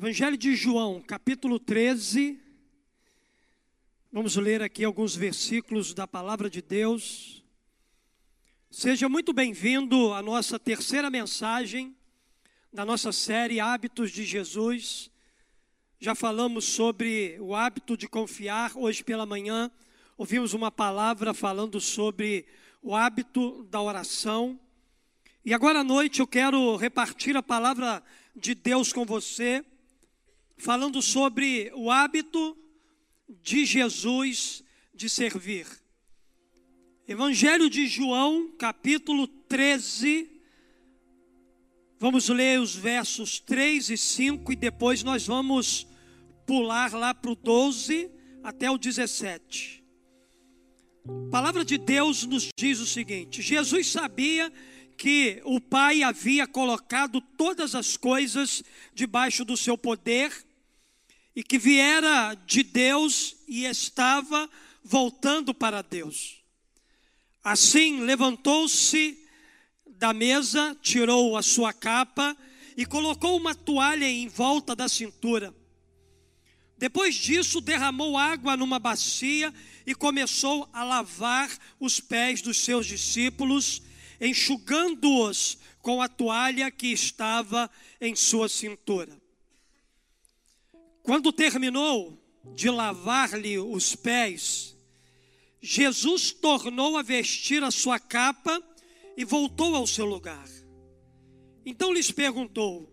Evangelho de João, capítulo 13. Vamos ler aqui alguns versículos da palavra de Deus. Seja muito bem-vindo à nossa terceira mensagem da nossa série Hábitos de Jesus. Já falamos sobre o hábito de confiar. Hoje pela manhã ouvimos uma palavra falando sobre o hábito da oração. E agora à noite eu quero repartir a palavra de Deus com você falando sobre o hábito de Jesus de servir. Evangelho de João, capítulo 13. Vamos ler os versos 3 e 5 e depois nós vamos pular lá para o 12 até o 17. A palavra de Deus nos diz o seguinte: Jesus sabia que o Pai havia colocado todas as coisas debaixo do seu poder e que viera de Deus e estava voltando para Deus. Assim, levantou-se da mesa, tirou a sua capa e colocou uma toalha em volta da cintura. Depois disso, derramou água numa bacia e começou a lavar os pés dos seus discípulos, enxugando-os com a toalha que estava em sua cintura. Quando terminou de lavar-lhe os pés, Jesus tornou a vestir a sua capa e voltou ao seu lugar. Então lhes perguntou: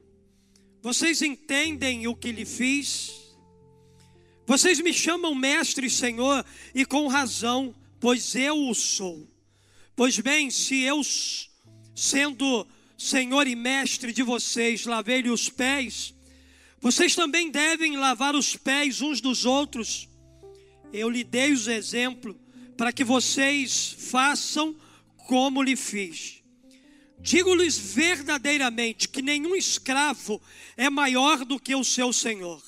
Vocês entendem o que lhe fiz? Vocês me chamam mestre e senhor, e com razão, pois eu o sou. Pois bem, se eu, sendo senhor e mestre de vocês, lavei-lhe os pés, vocês também devem lavar os pés uns dos outros. Eu lhe dei os exemplos para que vocês façam como lhe fiz. Digo-lhes verdadeiramente que nenhum escravo é maior do que o seu senhor,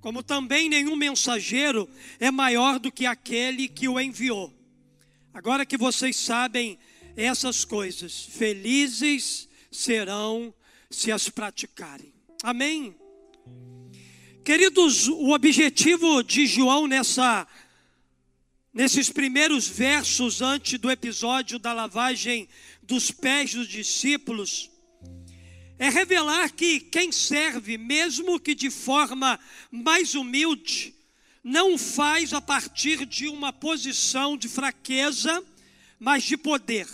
como também nenhum mensageiro é maior do que aquele que o enviou. Agora que vocês sabem essas coisas, felizes serão se as praticarem. Amém? Queridos, o objetivo de João nessa nesses primeiros versos antes do episódio da lavagem dos pés dos discípulos é revelar que quem serve, mesmo que de forma mais humilde, não faz a partir de uma posição de fraqueza, mas de poder.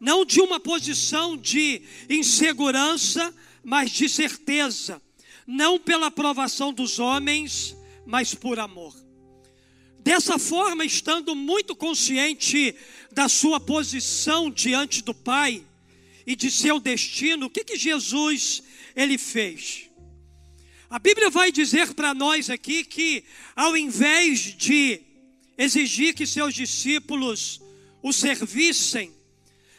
Não de uma posição de insegurança, mas de certeza não pela aprovação dos homens, mas por amor. Dessa forma, estando muito consciente da sua posição diante do Pai e de seu destino, o que, que Jesus ele fez? A Bíblia vai dizer para nós aqui que, ao invés de exigir que seus discípulos o servissem,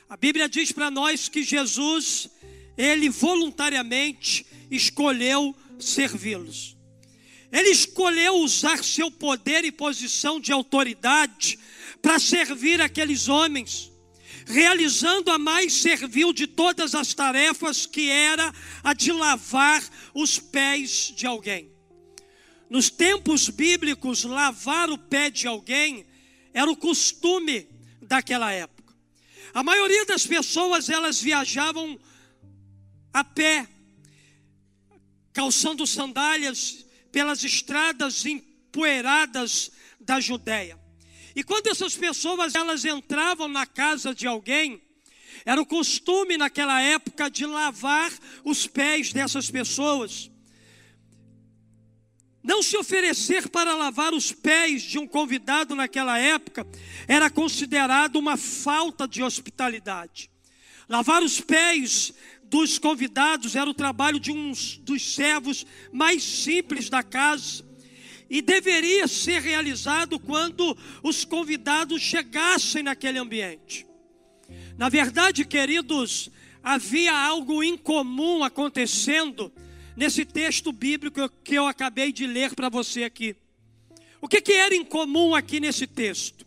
a Bíblia diz para nós que Jesus, ele voluntariamente escolheu servi-los. Ele escolheu usar seu poder e posição de autoridade para servir aqueles homens, realizando a mais servil de todas as tarefas, que era a de lavar os pés de alguém. Nos tempos bíblicos, lavar o pé de alguém era o costume daquela época. A maioria das pessoas elas viajavam a pé calçando sandálias pelas estradas empoeiradas da Judéia. E quando essas pessoas elas entravam na casa de alguém, era o costume naquela época de lavar os pés dessas pessoas. Não se oferecer para lavar os pés de um convidado naquela época era considerado uma falta de hospitalidade. Lavar os pés dos convidados era o trabalho de um dos servos mais simples da casa e deveria ser realizado quando os convidados chegassem naquele ambiente. Na verdade, queridos, havia algo incomum acontecendo nesse texto bíblico que eu acabei de ler para você aqui. O que, que era incomum aqui nesse texto?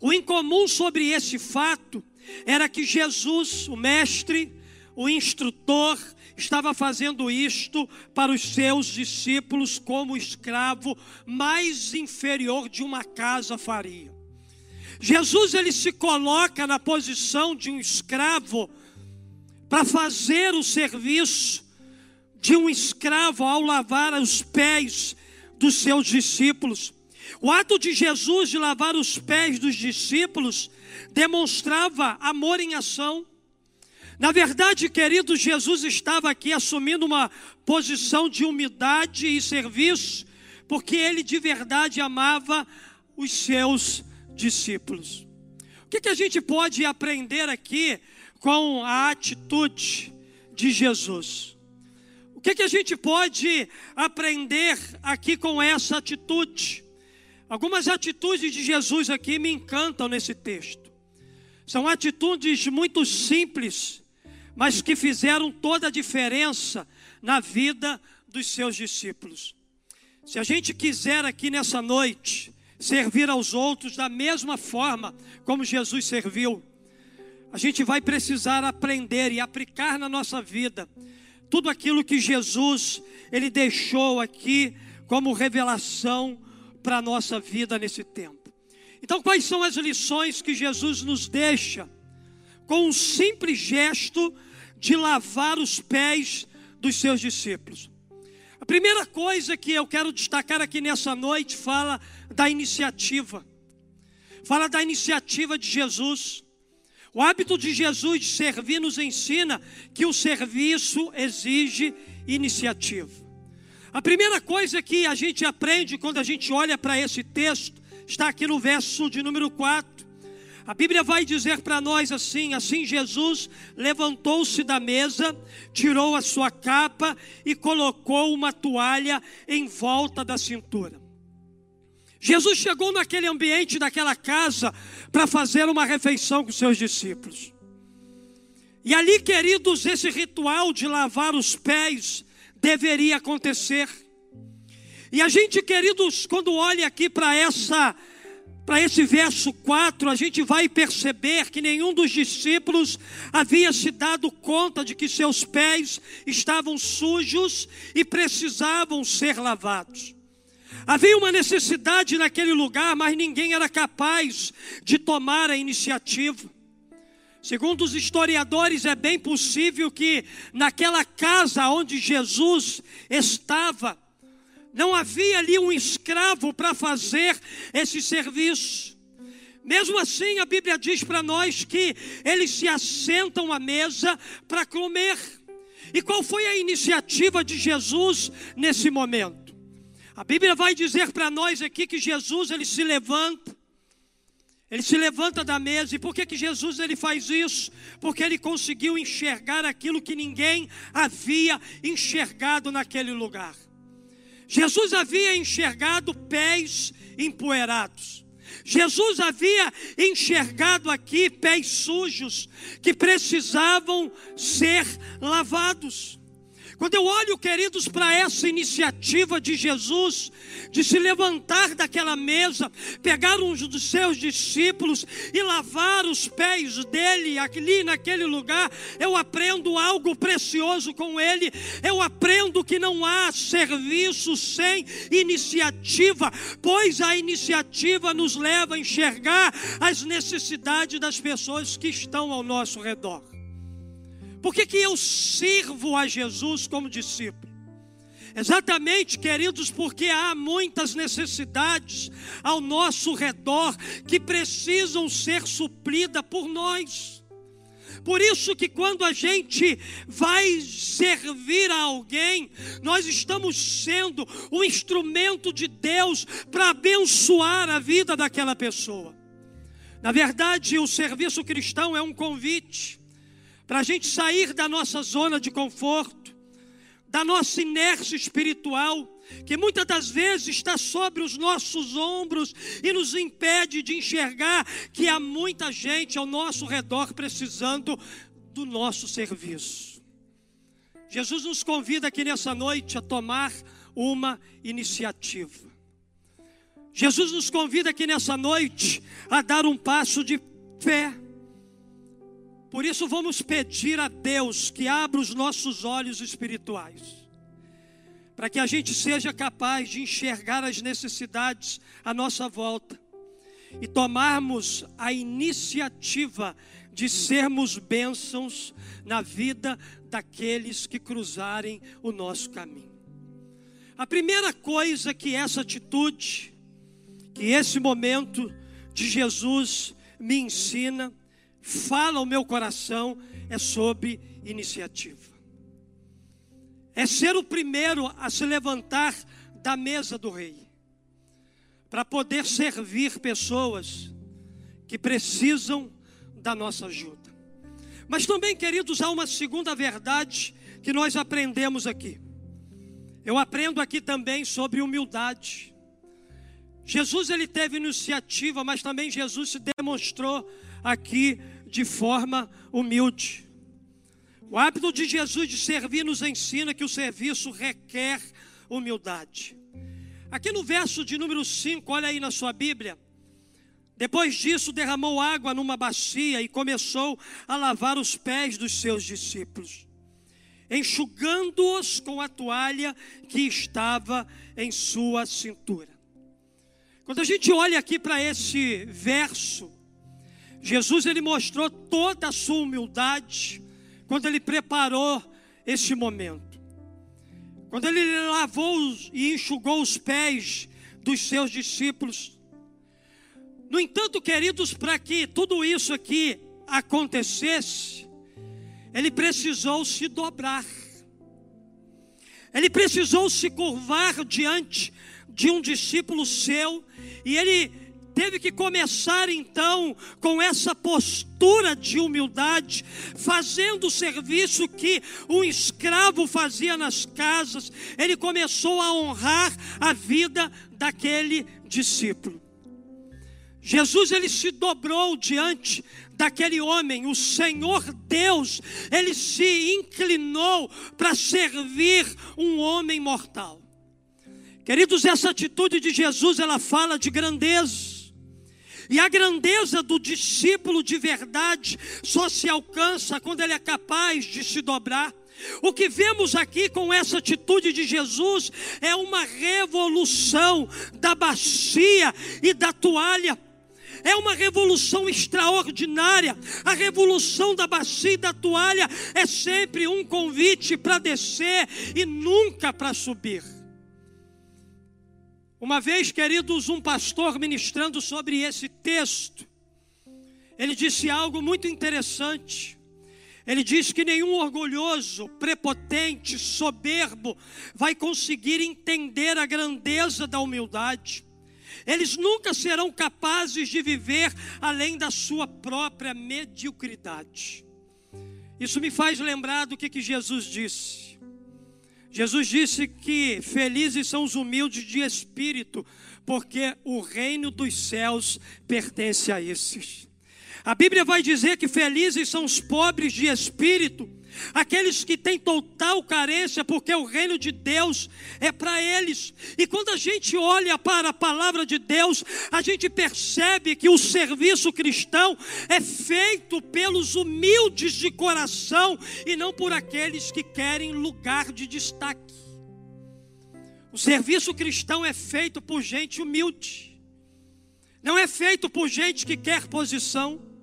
O incomum sobre esse fato era que Jesus, o Mestre, o instrutor estava fazendo isto para os seus discípulos como escravo mais inferior de uma casa faria. Jesus ele se coloca na posição de um escravo para fazer o serviço de um escravo ao lavar os pés dos seus discípulos. O ato de Jesus de lavar os pés dos discípulos demonstrava amor em ação. Na verdade, querido, Jesus estava aqui assumindo uma posição de humildade e serviço, porque ele de verdade amava os seus discípulos. O que, que a gente pode aprender aqui com a atitude de Jesus? O que, que a gente pode aprender aqui com essa atitude? Algumas atitudes de Jesus aqui me encantam nesse texto. São atitudes muito simples, mas que fizeram toda a diferença na vida dos seus discípulos. Se a gente quiser aqui nessa noite servir aos outros da mesma forma como Jesus serviu, a gente vai precisar aprender e aplicar na nossa vida tudo aquilo que Jesus ele deixou aqui como revelação para a nossa vida nesse tempo. Então, quais são as lições que Jesus nos deixa com um simples gesto de lavar os pés dos seus discípulos? A primeira coisa que eu quero destacar aqui nessa noite fala da iniciativa. Fala da iniciativa de Jesus. O hábito de Jesus de servir nos ensina que o serviço exige iniciativa. A primeira coisa que a gente aprende quando a gente olha para esse texto está aqui no verso de número 4. A Bíblia vai dizer para nós assim: assim Jesus levantou-se da mesa, tirou a sua capa e colocou uma toalha em volta da cintura. Jesus chegou naquele ambiente daquela casa para fazer uma refeição com seus discípulos. E ali, queridos, esse ritual de lavar os pés deveria acontecer. E a gente, queridos, quando olha aqui para essa para esse verso 4, a gente vai perceber que nenhum dos discípulos havia se dado conta de que seus pés estavam sujos e precisavam ser lavados. Havia uma necessidade naquele lugar, mas ninguém era capaz de tomar a iniciativa. Segundo os historiadores, é bem possível que naquela casa onde Jesus estava, não havia ali um escravo para fazer esse serviço. Mesmo assim, a Bíblia diz para nós que eles se assentam à mesa para comer. E qual foi a iniciativa de Jesus nesse momento? A Bíblia vai dizer para nós aqui que Jesus ele se levanta, ele se levanta da mesa. E por que, que Jesus ele faz isso? Porque ele conseguiu enxergar aquilo que ninguém havia enxergado naquele lugar. Jesus havia enxergado pés empoeirados. Jesus havia enxergado aqui pés sujos que precisavam ser lavados. Quando eu olho, queridos, para essa iniciativa de Jesus, de se levantar daquela mesa, pegar um dos seus discípulos e lavar os pés dele ali naquele lugar, eu aprendo algo precioso com ele. Eu aprendo que não há serviço sem iniciativa, pois a iniciativa nos leva a enxergar as necessidades das pessoas que estão ao nosso redor. Por que, que eu sirvo a Jesus como discípulo? Exatamente, queridos, porque há muitas necessidades ao nosso redor que precisam ser supridas por nós. Por isso que quando a gente vai servir a alguém, nós estamos sendo um instrumento de Deus para abençoar a vida daquela pessoa. Na verdade, o serviço cristão é um convite para a gente sair da nossa zona de conforto, da nossa inércia espiritual, que muitas das vezes está sobre os nossos ombros e nos impede de enxergar que há muita gente ao nosso redor precisando do nosso serviço. Jesus nos convida aqui nessa noite a tomar uma iniciativa. Jesus nos convida aqui nessa noite a dar um passo de fé Por isso, vamos pedir a Deus que abra os nossos olhos espirituais, para que a gente seja capaz de enxergar as necessidades à nossa volta e tomarmos a iniciativa de sermos bênçãos na vida daqueles que cruzarem o nosso caminho. A primeira coisa que essa atitude, que esse momento de Jesus me ensina, fala ao meu coração, é sobre iniciativa. É ser o primeiro a se levantar da mesa do rei, para poder servir pessoas que precisam da nossa ajuda. Mas também, queridos, há uma segunda verdade que nós aprendemos aqui. Eu aprendo aqui também sobre humildade. Jesus ele teve iniciativa, mas também Jesus se demonstrou aqui de forma humilde. O hábito de Jesus de servir nos ensina que o serviço requer humildade. Aqui no verso de número 5, olha aí na sua Bíblia. Depois disso, derramou água numa bacia e começou a lavar os pés dos seus discípulos, enxugando-os com a toalha que estava em sua cintura. Quando a gente olha aqui para esse verso, Jesus ele mostrou toda a sua humildade quando ele preparou esse momento. Quando ele lavou e enxugou os pés dos seus discípulos. No entanto, queridos, para que tudo isso aqui acontecesse, ele precisou se dobrar. Ele precisou se curvar diante de um discípulo seu e ele teve que começar então com essa postura de humildade, fazendo o serviço que um escravo fazia nas casas. Ele começou a honrar a vida daquele discípulo. Jesus ele se dobrou diante daquele homem, o Senhor Deus, ele se inclinou para servir um homem mortal. Queridos, essa atitude de Jesus, ela fala de grandeza. E a grandeza do discípulo de verdade só se alcança quando ele é capaz de se dobrar. O que vemos aqui com essa atitude de Jesus é uma revolução da bacia e da toalha. É uma revolução extraordinária. A revolução da bacia e da toalha é sempre um convite para descer e nunca para subir. Uma vez, queridos, um pastor ministrando sobre esse texto, ele disse algo muito interessante. Ele diz que nenhum orgulhoso, prepotente, soberbo vai conseguir entender a grandeza da humildade. Eles nunca serão capazes de viver além da sua própria mediocridade. Isso me faz lembrar do que, que Jesus disse. Jesus disse que felizes são os humildes de espírito, porque o reino dos céus pertence a esses. A Bíblia vai dizer que felizes são os pobres de espírito, aqueles que têm total carência, porque o reino de Deus é para eles. E quando a gente olha para a palavra de Deus, a gente percebe que o serviço cristão é feito pelos humildes de coração e não por aqueles que querem lugar de destaque. O serviço cristão é feito por gente humilde, não é feito por gente que quer posição.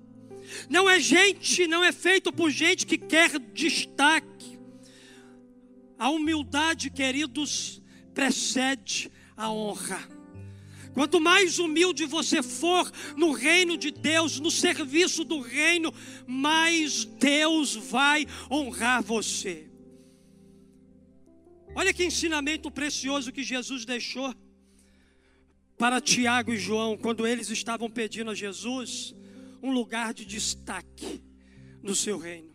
Não é gente, não é feito por gente que quer destaque. A humildade, queridos, precede a honra. Quanto mais humilde você for no reino de Deus, no serviço do reino, mais Deus vai honrar você. Olha que ensinamento precioso que Jesus deixou para Tiago e João, quando eles estavam pedindo a Jesus um lugar de destaque no seu reino.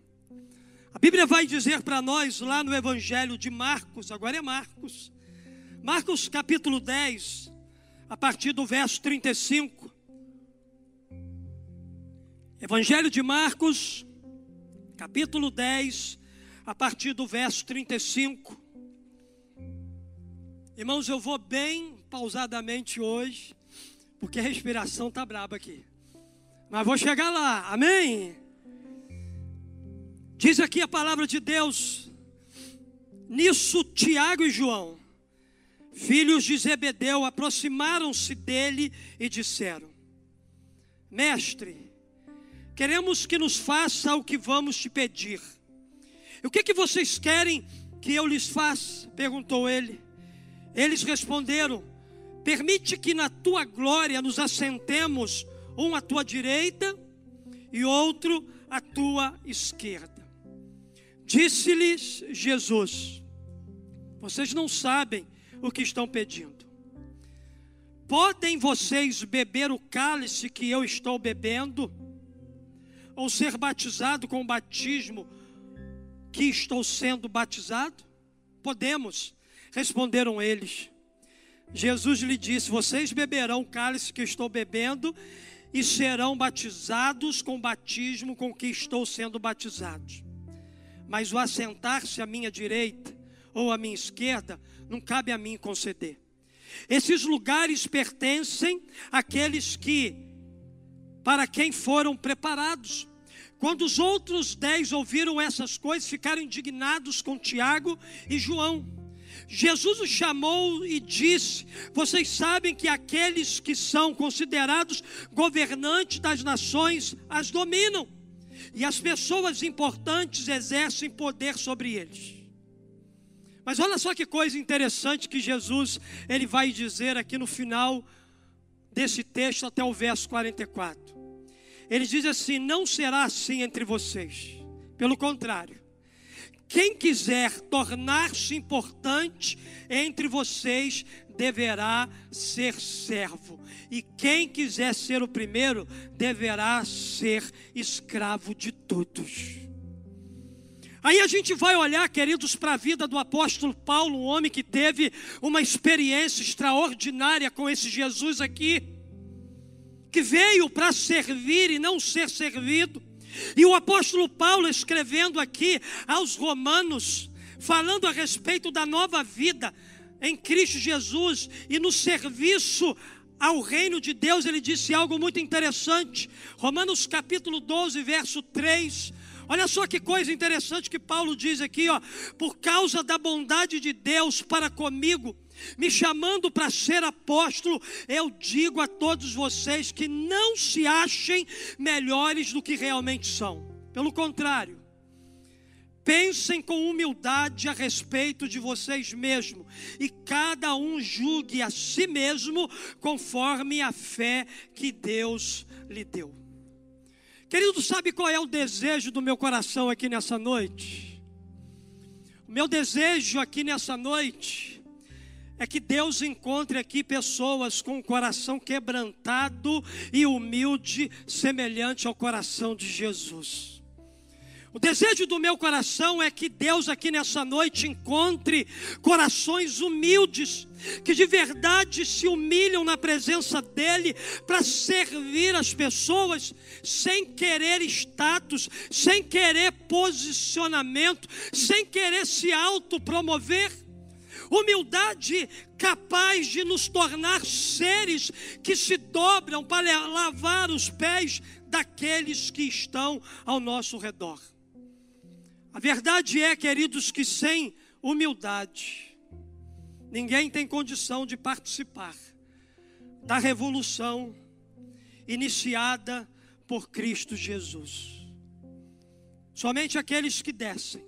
A Bíblia vai dizer para nós lá no Evangelho de Marcos, agora é Marcos, Marcos capítulo 10, a partir do verso 35. Evangelho de Marcos, capítulo 10, a partir do verso 35. Irmãos, eu vou bem pausadamente hoje, porque a respiração está braba aqui. Mas vou chegar lá, amém? Diz aqui a palavra de Deus. Nisso, Tiago e João, filhos de Zebedeu, aproximaram-se dele e disseram: Mestre, queremos que nos faça o que vamos te pedir. O que, que vocês querem que eu lhes faça? perguntou ele. Eles responderam: Permite que na tua glória nos assentemos, um à tua direita e outro à tua esquerda. Disse-lhes Jesus: Vocês não sabem o que estão pedindo. Podem vocês beber o cálice que eu estou bebendo? Ou ser batizado com o batismo que estou sendo batizado? Podemos, responderam eles. Jesus lhe disse: Vocês beberão o cálice que estou bebendo e serão batizados com o batismo com que estou sendo batizado mas o assentar-se à minha direita ou à minha esquerda não cabe a mim conceder. Esses lugares pertencem àqueles que, para quem foram preparados. Quando os outros dez ouviram essas coisas, ficaram indignados com Tiago e João. Jesus os chamou e disse: Vocês sabem que aqueles que são considerados governantes das nações as dominam e as pessoas importantes exercem poder sobre eles. Mas olha só que coisa interessante que Jesus ele vai dizer aqui no final desse texto até o verso 44. Ele diz assim: "Não será assim entre vocês. Pelo contrário, quem quiser tornar-se importante entre vocês deverá ser servo, e quem quiser ser o primeiro deverá ser escravo de todos. Aí a gente vai olhar, queridos, para a vida do apóstolo Paulo, um homem que teve uma experiência extraordinária com esse Jesus aqui, que veio para servir e não ser servido. E o apóstolo Paulo escrevendo aqui aos Romanos, falando a respeito da nova vida, em Cristo Jesus e no serviço ao reino de Deus, ele disse algo muito interessante. Romanos capítulo 12, verso 3. Olha só que coisa interessante que Paulo diz aqui, ó. Por causa da bondade de Deus para comigo, me chamando para ser apóstolo, eu digo a todos vocês que não se achem melhores do que realmente são. Pelo contrário, Pensem com humildade a respeito de vocês mesmos, e cada um julgue a si mesmo conforme a fé que Deus lhe deu. Querido, sabe qual é o desejo do meu coração aqui nessa noite? O meu desejo aqui nessa noite é que Deus encontre aqui pessoas com o coração quebrantado e humilde, semelhante ao coração de Jesus. O desejo do meu coração é que Deus aqui nessa noite encontre corações humildes, que de verdade se humilham na presença dEle para servir as pessoas sem querer status, sem querer posicionamento, sem querer se autopromover. Humildade capaz de nos tornar seres que se dobram para lavar os pés daqueles que estão ao nosso redor. A verdade é, queridos, que sem humildade, ninguém tem condição de participar da revolução iniciada por Cristo Jesus. Somente aqueles que descem,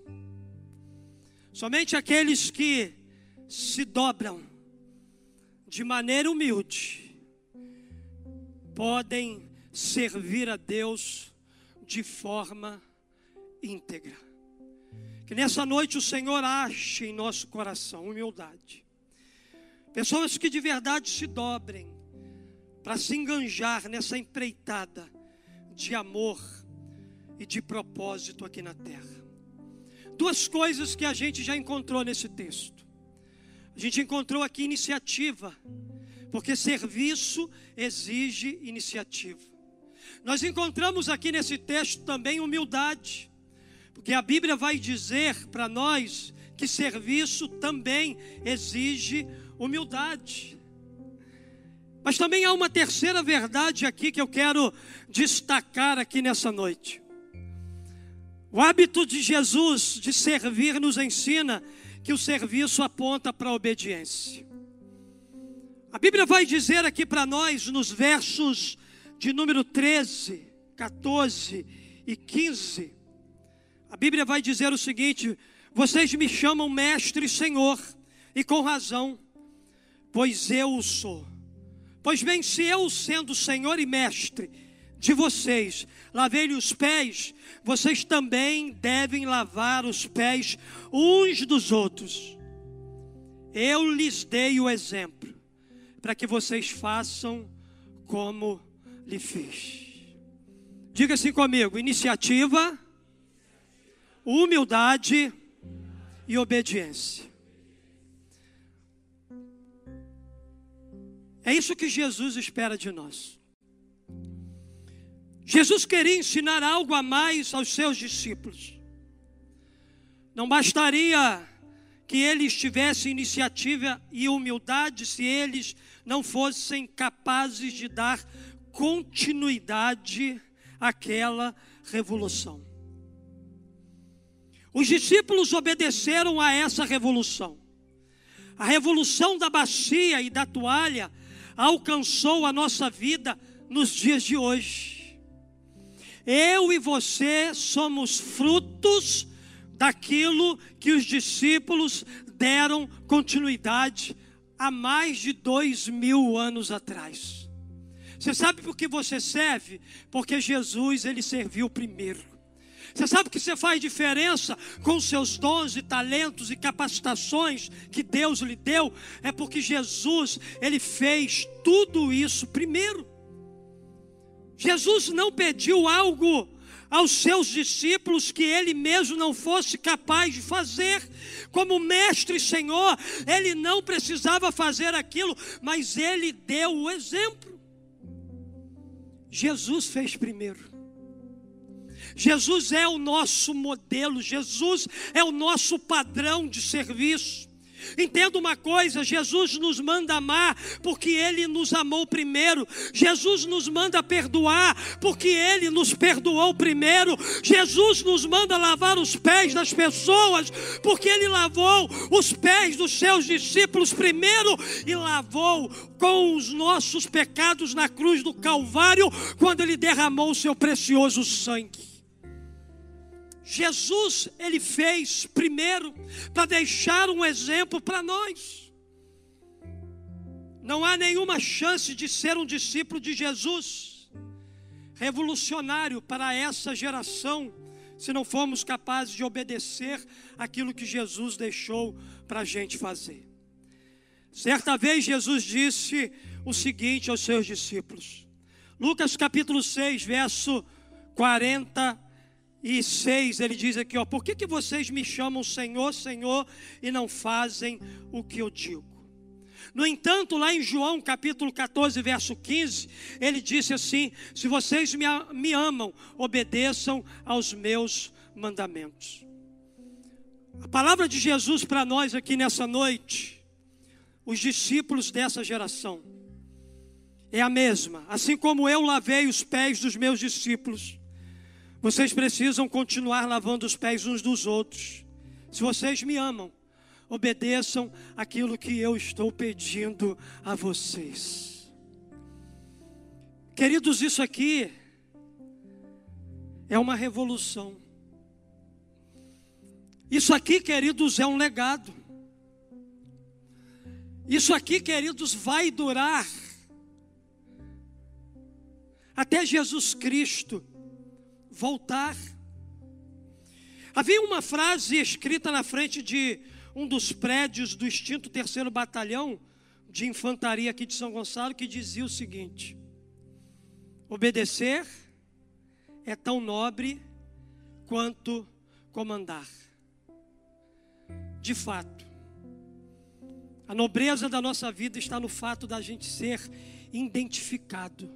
somente aqueles que se dobram de maneira humilde, podem servir a Deus de forma íntegra. Que nessa noite o Senhor ache em nosso coração humildade. Pessoas que de verdade se dobrem para se enganjar nessa empreitada de amor e de propósito aqui na terra. Duas coisas que a gente já encontrou nesse texto. A gente encontrou aqui iniciativa, porque serviço exige iniciativa. Nós encontramos aqui nesse texto também humildade. Porque a Bíblia vai dizer para nós que serviço também exige humildade. Mas também há uma terceira verdade aqui que eu quero destacar aqui nessa noite. O hábito de Jesus de servir nos ensina que o serviço aponta para a obediência. A Bíblia vai dizer aqui para nós, nos versos de número 13, 14 e 15, a Bíblia vai dizer o seguinte: Vocês me chamam mestre e senhor, e com razão, pois eu sou. Pois bem, se eu, sendo senhor e mestre de vocês, lavei-lhe os pés, vocês também devem lavar os pés uns dos outros. Eu lhes dei o exemplo, para que vocês façam como lhe fiz. Diga assim comigo: iniciativa, humildade e obediência. É isso que Jesus espera de nós. Jesus queria ensinar algo a mais aos seus discípulos. Não bastaria que eles tivessem iniciativa e humildade se eles não fossem capazes de dar continuidade àquela revolução. Os discípulos obedeceram a essa revolução. A revolução da bacia e da toalha alcançou a nossa vida nos dias de hoje. Eu e você somos frutos daquilo que os discípulos deram continuidade há mais de dois mil anos atrás. Você sabe por que você serve? Porque Jesus ele serviu primeiro. Você sabe que você faz diferença com seus dons e talentos e capacitações que Deus lhe deu? É porque Jesus, ele fez tudo isso primeiro. Jesus não pediu algo aos seus discípulos que ele mesmo não fosse capaz de fazer. Como mestre e senhor, ele não precisava fazer aquilo, mas ele deu o exemplo. Jesus fez primeiro. Jesus é o nosso modelo, Jesus é o nosso padrão de serviço. Entenda uma coisa: Jesus nos manda amar porque Ele nos amou primeiro. Jesus nos manda perdoar porque Ele nos perdoou primeiro. Jesus nos manda lavar os pés das pessoas porque Ele lavou os pés dos seus discípulos primeiro e lavou com os nossos pecados na cruz do Calvário quando Ele derramou o seu precioso sangue. Jesus, ele fez primeiro para deixar um exemplo para nós. Não há nenhuma chance de ser um discípulo de Jesus, revolucionário para essa geração, se não formos capazes de obedecer aquilo que Jesus deixou para a gente fazer. Certa vez Jesus disse o seguinte aos seus discípulos, Lucas capítulo 6, verso 40 e 6, ele diz aqui, ó, por que, que vocês me chamam Senhor, Senhor e não fazem o que eu digo? No entanto, lá em João capítulo 14, verso 15, ele disse assim: Se vocês me, me amam, obedeçam aos meus mandamentos. A palavra de Jesus para nós aqui nessa noite, os discípulos dessa geração, é a mesma. Assim como eu lavei os pés dos meus discípulos, vocês precisam continuar lavando os pés uns dos outros. Se vocês me amam, obedeçam aquilo que eu estou pedindo a vocês. Queridos, isso aqui é uma revolução. Isso aqui, queridos, é um legado. Isso aqui, queridos, vai durar até Jesus Cristo voltar. Havia uma frase escrita na frente de um dos prédios do extinto terceiro batalhão de infantaria aqui de São Gonçalo que dizia o seguinte: obedecer é tão nobre quanto comandar. De fato, a nobreza da nossa vida está no fato da gente ser identificado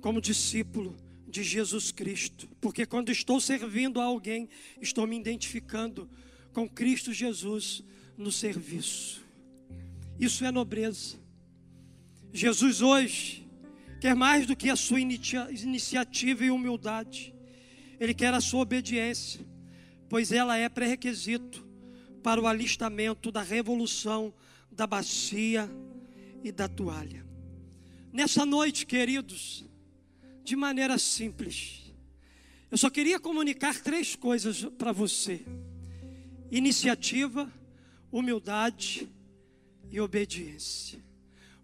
como discípulo de Jesus Cristo, porque quando estou servindo a alguém, estou me identificando com Cristo Jesus no serviço. Isso é nobreza. Jesus hoje quer mais do que a sua inicia iniciativa e humildade. Ele quer a sua obediência, pois ela é pré-requisito para o alistamento da revolução da bacia e da toalha. Nessa noite, queridos, de maneira simples, eu só queria comunicar três coisas para você: iniciativa, humildade e obediência.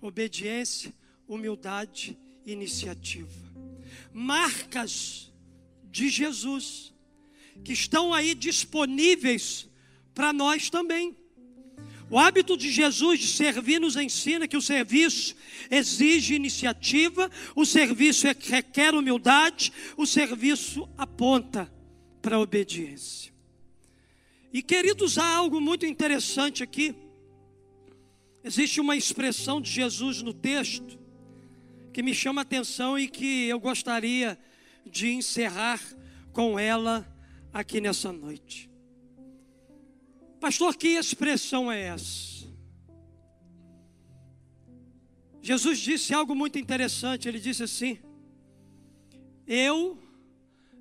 Obediência, humildade e iniciativa. Marcas de Jesus que estão aí disponíveis para nós também. O hábito de Jesus de servir nos ensina que o serviço exige iniciativa, o serviço é requer humildade, o serviço aponta para a obediência. E queridos, há algo muito interessante aqui. Existe uma expressão de Jesus no texto que me chama a atenção e que eu gostaria de encerrar com ela aqui nessa noite. Pastor, que expressão é essa? Jesus disse algo muito interessante. Ele disse assim: Eu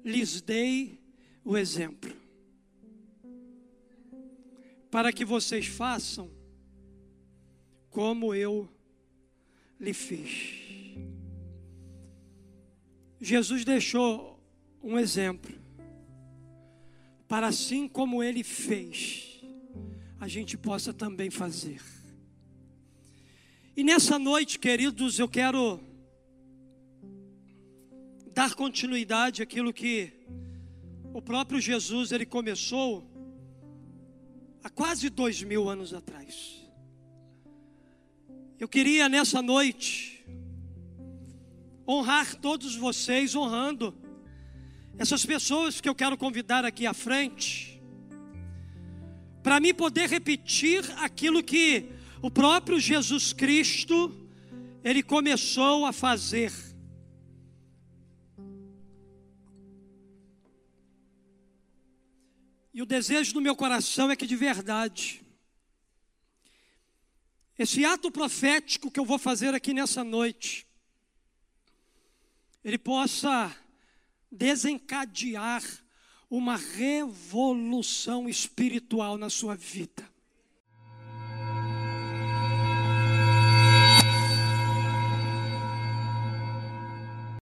lhes dei o exemplo, para que vocês façam como eu lhe fiz. Jesus deixou um exemplo, para assim como ele fez a gente possa também fazer. E nessa noite, queridos, eu quero dar continuidade àquilo que o próprio Jesus ele começou há quase dois mil anos atrás. Eu queria nessa noite honrar todos vocês, honrando essas pessoas que eu quero convidar aqui à frente para mim poder repetir aquilo que o próprio Jesus Cristo ele começou a fazer. E o desejo do meu coração é que de verdade esse ato profético que eu vou fazer aqui nessa noite ele possa desencadear uma revolução espiritual na sua vida.